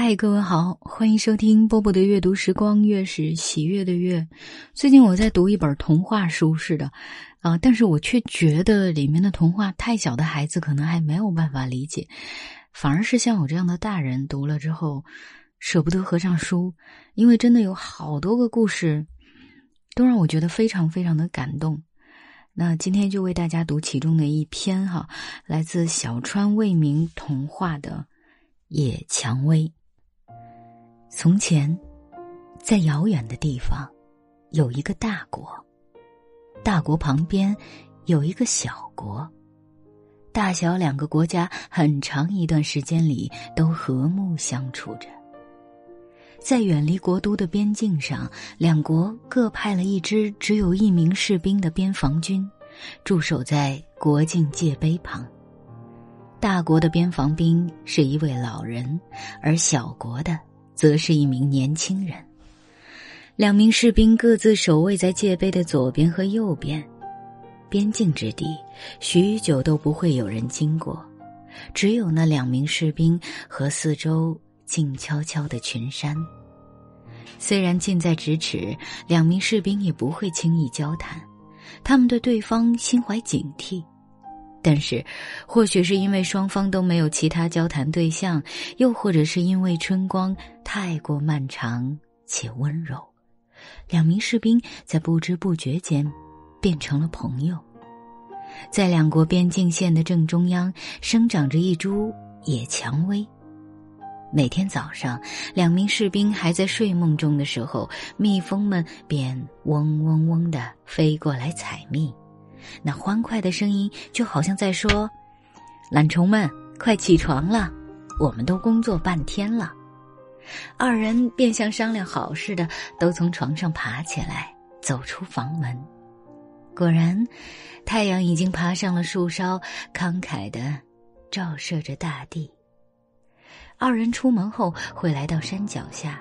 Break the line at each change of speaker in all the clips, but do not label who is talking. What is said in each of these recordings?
嗨，各位好，欢迎收听波波的阅读时光，月是喜悦的月。最近我在读一本童话书似的，啊，但是我却觉得里面的童话太小的孩子可能还没有办法理解，反而是像我这样的大人读了之后舍不得合上书，因为真的有好多个故事都让我觉得非常非常的感动。那今天就为大家读其中的一篇哈，来自小川未明童话的《野蔷薇》。从前，在遥远的地方，有一个大国。大国旁边有一个小国。大小两个国家很长一段时间里都和睦相处着。在远离国都的边境上，两国各派了一支只有一名士兵的边防军，驻守在国境界碑旁。大国的边防兵是一位老人，而小国的。则是一名年轻人。两名士兵各自守卫在界碑的左边和右边，边境之地许久都不会有人经过，只有那两名士兵和四周静悄悄的群山。虽然近在咫尺，两名士兵也不会轻易交谈，他们对对方心怀警惕。但是，或许是因为双方都没有其他交谈对象，又或者是因为春光太过漫长且温柔，两名士兵在不知不觉间变成了朋友。在两国边境线的正中央，生长着一株野蔷薇。每天早上，两名士兵还在睡梦中的时候，蜜蜂们便嗡嗡嗡的飞过来采蜜。那欢快的声音就好像在说：“懒虫们，快起床了，我们都工作半天了。”二人便像商量好似的，都从床上爬起来，走出房门。果然，太阳已经爬上了树梢，慷慨的照射着大地。二人出门后会来到山脚下，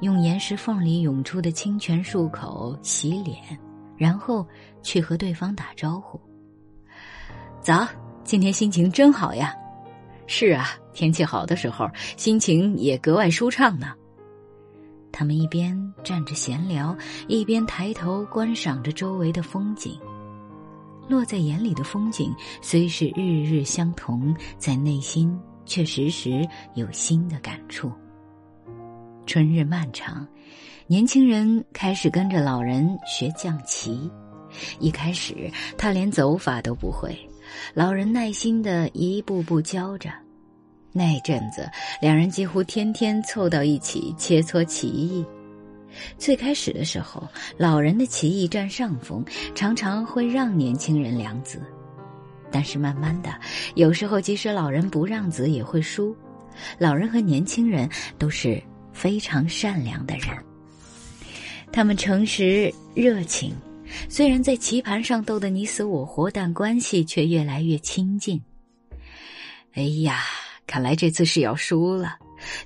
用岩石缝里涌出的清泉漱口、洗脸。然后去和对方打招呼。早，今天心情真好呀！是啊，天气好的时候，心情也格外舒畅呢。他们一边站着闲聊，一边抬头观赏着周围的风景。落在眼里的风景虽是日日相同，在内心却时时有新的感触。春日漫长。年轻人开始跟着老人学降棋，一开始他连走法都不会，老人耐心的一步步教着。那阵子，两人几乎天天凑到一起切磋棋艺。最开始的时候，老人的棋艺占上风，常常会让年轻人两子。但是慢慢的，有时候即使老人不让子也会输。老人和年轻人都是非常善良的人。他们诚实热情，虽然在棋盘上斗得你死我活，但关系却越来越亲近。哎呀，看来这次是要输了。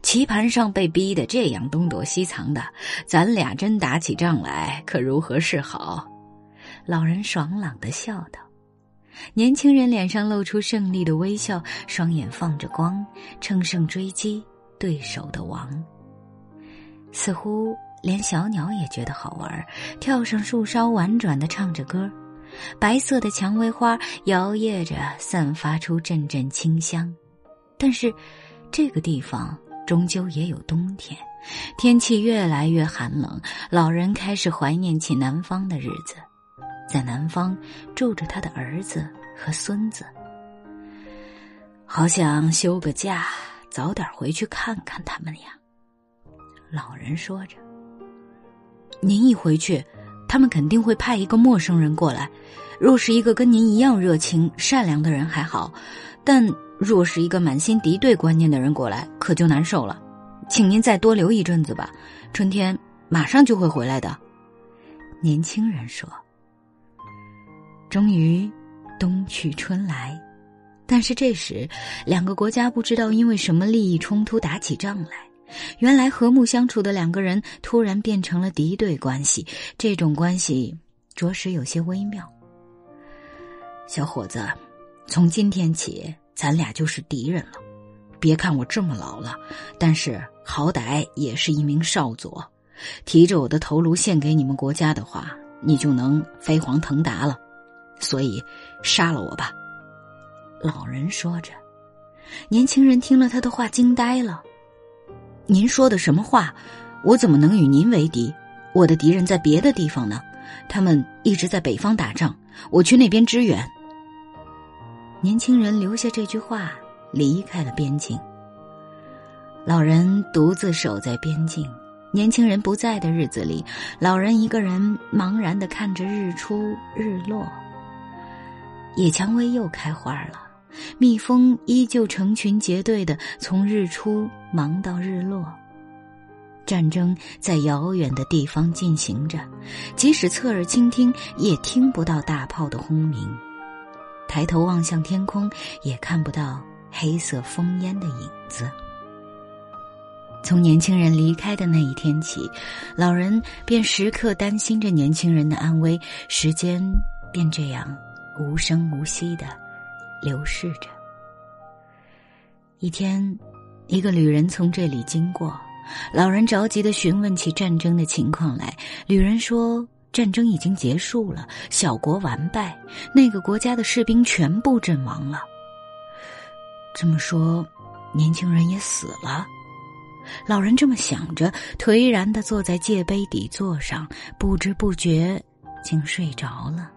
棋盘上被逼得这样东躲西藏的，咱俩真打起仗来，可如何是好？老人爽朗的笑道。年轻人脸上露出胜利的微笑，双眼放着光，乘胜追击对手的王，似乎。连小鸟也觉得好玩，跳上树梢，婉转的唱着歌。白色的蔷薇花摇曳着，散发出阵阵清香。但是，这个地方终究也有冬天，天气越来越寒冷。老人开始怀念起南方的日子，在南方住着他的儿子和孙子。好想休个假，早点回去看看他们呀。老人说着。您一回去，他们肯定会派一个陌生人过来。若是一个跟您一样热情善良的人还好，但若是一个满心敌对观念的人过来，可就难受了。请您再多留一阵子吧，春天马上就会回来的。年轻人说。终于，冬去春来，但是这时，两个国家不知道因为什么利益冲突打起仗来。原来和睦相处的两个人突然变成了敌对关系，这种关系着实有些微妙。小伙子，从今天起，咱俩就是敌人了。
别看我这么老了，但是好歹也是一名少佐，提着我的头颅献给你们国家的话，你就能飞黄腾达了。所以，杀了我吧。”
老人说着，年轻人听了他的话，惊呆了。
“您说的什么话？我怎么能与您为敌？我的敌人在别的地方呢，他们一直在北方打仗，我去那边支援。”
年轻人留下这句话，离开了边境。老人独自守在边境。年轻人不在的日子里，老人一个人茫然的看着日出日落。野蔷薇又开花了，蜜蜂依旧成群结队的从日出忙到日落。战争在遥远的地方进行着，即使侧耳倾听，也听不到大炮的轰鸣；抬头望向天空，也看不到黑色烽烟的影子。从年轻人离开的那一天起，老人便时刻担心着年轻人的安危。时间便这样无声无息的流逝着。一天，一个旅人从这里经过。老人着急的询问起战争的情况来，旅人说：“战争已经结束了，小国完败，那个国家的士兵全部阵亡了。”这么说，年轻人也死了。老人这么想着，颓然的坐在界碑底座上，不知不觉竟睡着了。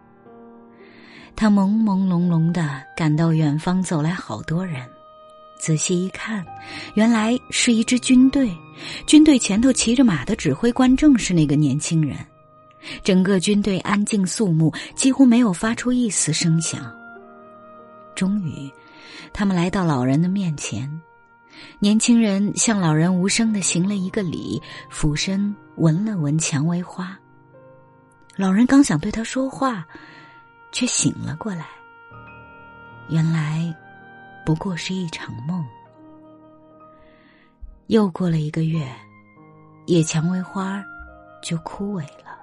他朦朦胧胧的感到远方走来好多人。仔细一看，原来是一支军队。军队前头骑着马的指挥官正是那个年轻人。整个军队安静肃穆，几乎没有发出一丝声响。终于，他们来到老人的面前。年轻人向老人无声的行了一个礼，俯身闻了闻蔷薇花。老人刚想对他说话，却醒了过来。原来。不过是一场梦。又过了一个月，野蔷薇花就枯萎了。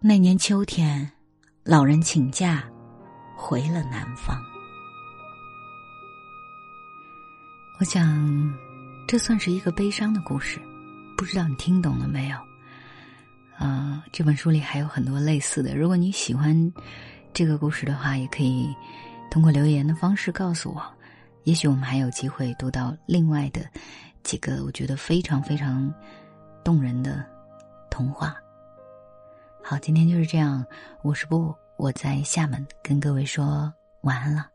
那年秋天，老人请假回了南方。我想，这算是一个悲伤的故事，不知道你听懂了没有？啊，这本书里还有很多类似的。如果你喜欢这个故事的话，也可以。通过留言的方式告诉我，也许我们还有机会读到另外的几个我觉得非常非常动人的童话。好，今天就是这样，我是布，我在厦门跟各位说晚安了。